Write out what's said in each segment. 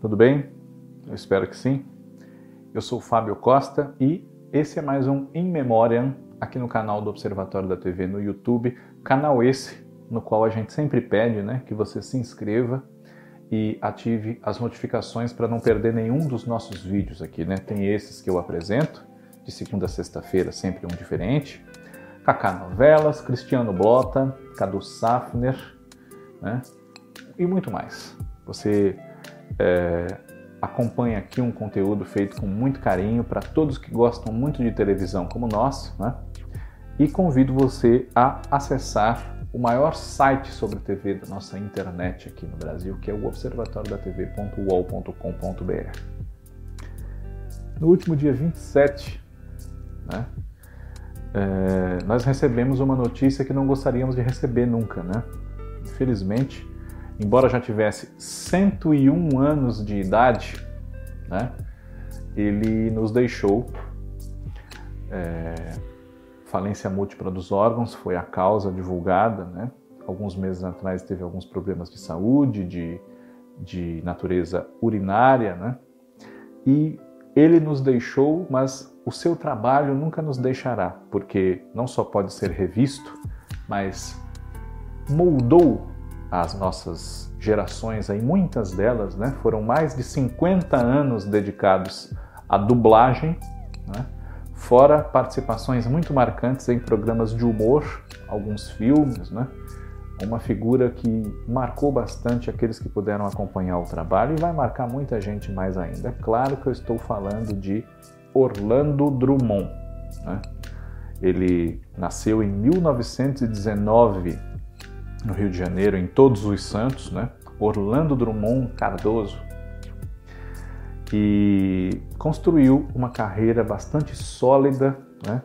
Tudo bem? Eu espero que sim. Eu sou Fábio Costa e esse é mais um In Memoriam aqui no canal do Observatório da TV no YouTube, canal esse no qual a gente sempre pede né, que você se inscreva e ative as notificações para não perder nenhum dos nossos vídeos aqui. Né? Tem esses que eu apresento, de segunda a sexta-feira, sempre um diferente. Kaká Novelas, Cristiano Blota, Cadu Safner né? e muito mais. Você é, acompanha aqui um conteúdo feito com muito carinho para todos que gostam muito de televisão como nós, né? E convido você a acessar o maior site sobre TV da nossa internet aqui no Brasil, que é o observatoriodatv.uol.com.br. No último dia 27, né, é, nós recebemos uma notícia que não gostaríamos de receber nunca, né? Infelizmente, embora já tivesse 101 anos de idade, né, ele nos deixou. É, falência múltipla dos órgãos foi a causa divulgada. Né? Alguns meses atrás teve alguns problemas de saúde, de, de natureza urinária, né? e ele nos deixou, mas o seu trabalho nunca nos deixará, porque não só pode ser revisto, mas moldou as nossas gerações, aí muitas delas, né, foram mais de 50 anos dedicados à dublagem, né, fora participações muito marcantes em programas de humor, alguns filmes, né, uma figura que marcou bastante aqueles que puderam acompanhar o trabalho e vai marcar muita gente mais ainda. É claro que eu estou falando de Orlando Drummond. Né? Ele nasceu em 1919 no Rio de Janeiro, em Todos os Santos, né? Orlando Drummond Cardoso, e construiu uma carreira bastante sólida, né?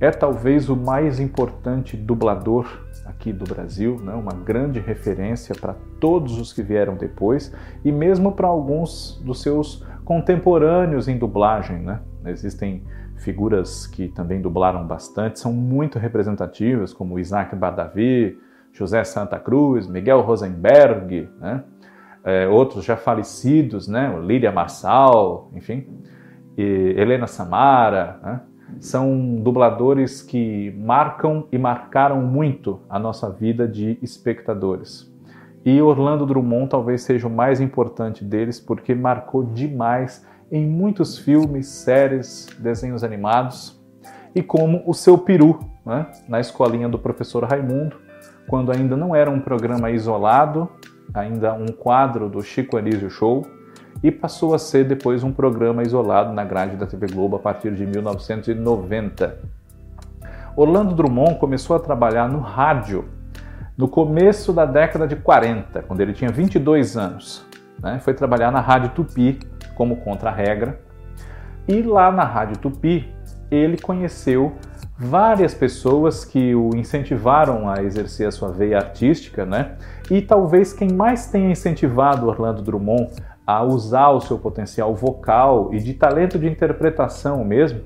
É talvez o mais importante dublador aqui do Brasil, né? uma grande referência para todos os que vieram depois e mesmo para alguns dos seus contemporâneos em dublagem. Né? Existem figuras que também dublaram bastante, são muito representativas, como Isaac Badavi, José Santa Cruz, Miguel Rosenberg, né? É, outros já falecidos, né? Lídia Marçal, enfim, Helena Samara, né? são dubladores que marcam e marcaram muito a nossa vida de espectadores. E Orlando Drummond talvez seja o mais importante deles porque marcou demais em muitos filmes, séries, desenhos animados e como o seu peru né? na escolinha do professor Raimundo, quando ainda não era um programa isolado, ainda um quadro do Chico Anísio Show, e passou a ser depois um programa isolado na grade da TV Globo a partir de 1990. Orlando Drummond começou a trabalhar no rádio no começo da década de 40, quando ele tinha 22 anos. Né? Foi trabalhar na Rádio Tupi como contra-regra. E lá na Rádio Tupi, ele conheceu várias pessoas que o incentivaram a exercer a sua veia artística, né? E talvez quem mais tenha incentivado Orlando Drummond a usar o seu potencial vocal e de talento de interpretação mesmo,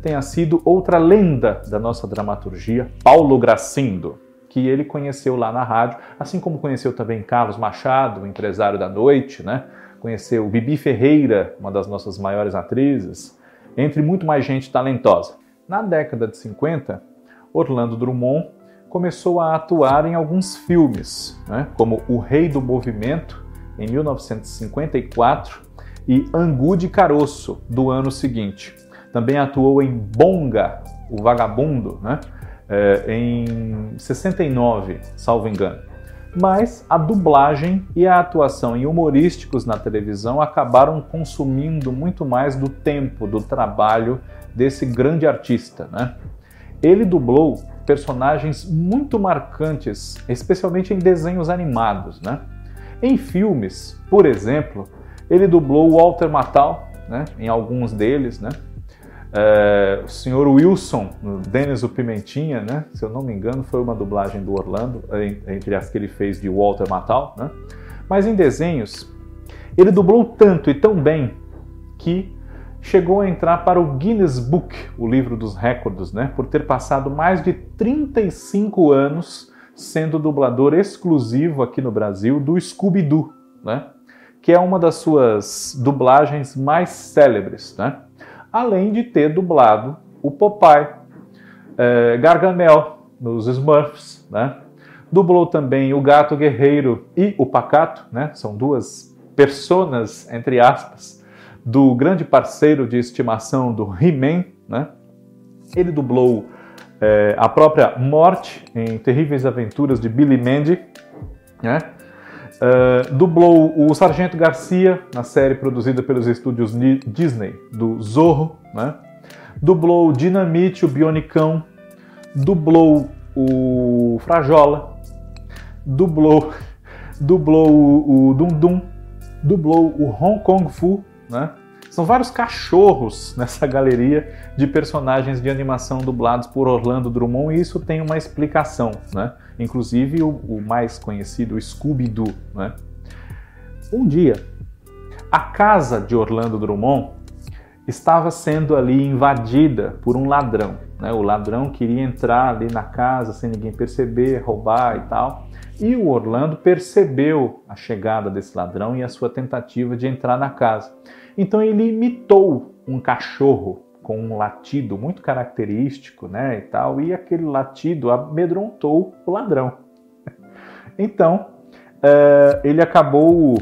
tenha sido outra lenda da nossa dramaturgia, Paulo Gracindo, que ele conheceu lá na rádio, assim como conheceu também Carlos Machado, empresário da noite, né? Conheceu Bibi Ferreira, uma das nossas maiores atrizes, entre muito mais gente talentosa. Na década de 50, Orlando Drummond começou a atuar em alguns filmes, né, como O Rei do Movimento, em 1954, e Angu de Caroço, do ano seguinte. Também atuou em Bonga, o Vagabundo, né, eh, em 69, salvo engano. Mas a dublagem e a atuação em humorísticos na televisão acabaram consumindo muito mais do tempo, do trabalho desse grande artista. Né? Ele dublou personagens muito marcantes, especialmente em desenhos animados. Né? Em filmes, por exemplo, ele dublou Walter Matthau, né? em alguns deles, né? É, o senhor Wilson, Denis o Pimentinha, né? se eu não me engano, foi uma dublagem do Orlando, entre as que ele fez de Walter Matthau. Né? Mas em desenhos, ele dublou tanto e tão bem que chegou a entrar para o Guinness Book, o livro dos recordes, né, por ter passado mais de 35 anos sendo dublador exclusivo aqui no Brasil do Scooby-Doo, né, que é uma das suas dublagens mais célebres, né? Além de ter dublado o Popeye, é, Gargamel nos Smurfs, né? dublou também o Gato Guerreiro e o Pacato, né? são duas personas, entre aspas, do grande parceiro de estimação do He-Man. Né? Ele dublou é, a própria Morte em Terríveis Aventuras de Billy Mandy, né? Uh, dublou o Sargento Garcia na série produzida pelos estúdios Disney do Zorro, né? dublou Dinamite, o Bionicão, dublou o Frajola, dublou, dublou o, o Dum Dum, dublou o Hong Kong Fu, né? São vários cachorros nessa galeria de personagens de animação dublados por Orlando Drummond e isso tem uma explicação, né? Inclusive o, o mais conhecido, o Scooby-Doo, né? Um dia, a casa de Orlando Drummond estava sendo ali invadida por um ladrão. Né? O ladrão queria entrar ali na casa sem ninguém perceber, roubar e tal. E o Orlando percebeu a chegada desse ladrão e a sua tentativa de entrar na casa. Então ele imitou um cachorro com um latido muito característico, né, e tal, e aquele latido amedrontou o ladrão. Então uh, ele acabou,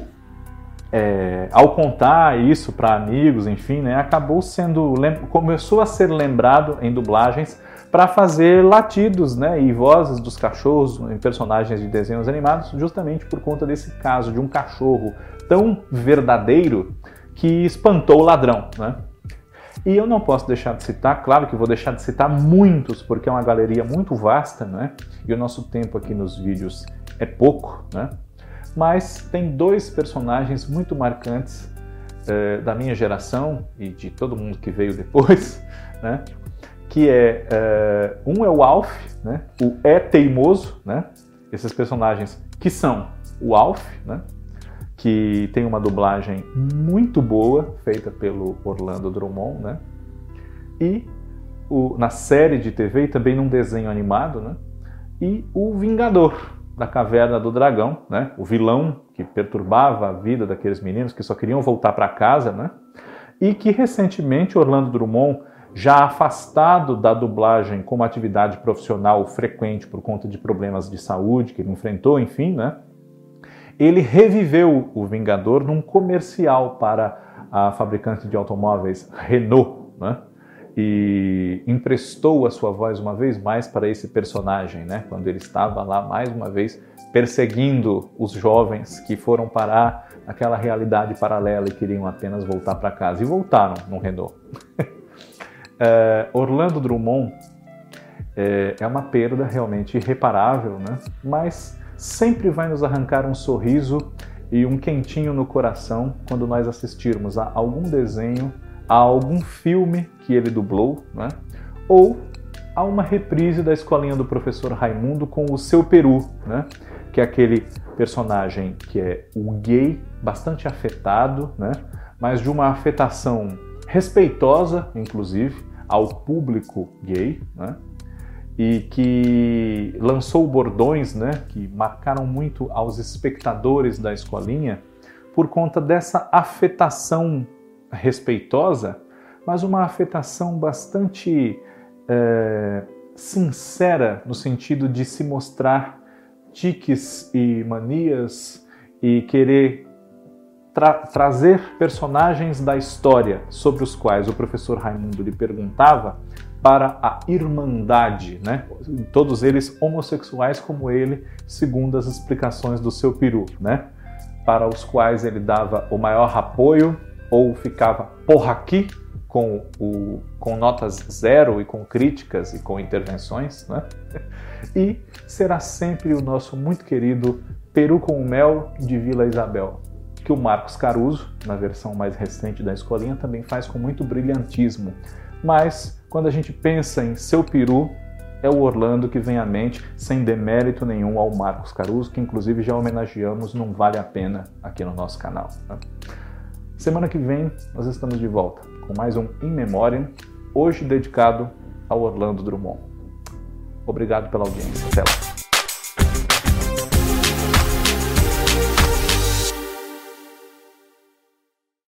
é, ao contar isso para amigos, enfim, né, acabou sendo começou a ser lembrado em dublagens para fazer latidos, né, e vozes dos cachorros em personagens de desenhos animados, justamente por conta desse caso de um cachorro tão verdadeiro que espantou o ladrão, né? E eu não posso deixar de citar, claro que vou deixar de citar muitos, porque é uma galeria muito vasta, né? E o nosso tempo aqui nos vídeos é pouco, né? Mas tem dois personagens muito marcantes eh, da minha geração e de todo mundo que veio depois, né? Que é eh, um é o Alf, né? O é teimoso, né? Esses personagens que são o Alf, né? que tem uma dublagem muito boa, feita pelo Orlando Drummond, né? E o, na série de TV e também num desenho animado, né? E o Vingador da Caverna do Dragão, né? O vilão que perturbava a vida daqueles meninos que só queriam voltar para casa, né? E que recentemente Orlando Drummond, já afastado da dublagem como atividade profissional frequente por conta de problemas de saúde que ele enfrentou, enfim, né? ele reviveu o Vingador num comercial para a fabricante de automóveis Renault, né? E emprestou a sua voz uma vez mais para esse personagem, né? Quando ele estava lá mais uma vez perseguindo os jovens que foram parar naquela realidade paralela e queriam apenas voltar para casa e voltaram no Renault. é, Orlando Drummond é, é uma perda realmente irreparável, né? Mas sempre vai nos arrancar um sorriso e um quentinho no coração quando nós assistirmos a algum desenho, a algum filme que ele dublou, né? ou a uma reprise da escolinha do professor Raimundo com o seu peru, né? que é aquele personagem que é o gay, bastante afetado, né? mas de uma afetação respeitosa, inclusive, ao público gay, né? e que lançou bordões né, que marcaram muito aos espectadores da escolinha por conta dessa afetação respeitosa, mas uma afetação bastante é, sincera no sentido de se mostrar tiques e manias e querer tra trazer personagens da história sobre os quais o professor Raimundo lhe perguntava para a Irmandade, né? todos eles homossexuais como ele, segundo as explicações do seu peru, né? para os quais ele dava o maior apoio ou ficava porra aqui com, o, com notas zero e com críticas e com intervenções, né? e será sempre o nosso muito querido Peru com Mel de Vila Isabel, que o Marcos Caruso, na versão mais recente da escolinha, também faz com muito brilhantismo. Mas quando a gente pensa em seu peru, é o Orlando que vem à mente, sem demérito nenhum ao Marcos Caruso, que inclusive já homenageamos, não vale a pena aqui no nosso canal. Né? Semana que vem nós estamos de volta com mais um In Memoriam, hoje dedicado ao Orlando Drummond. Obrigado pela audiência. Até lá.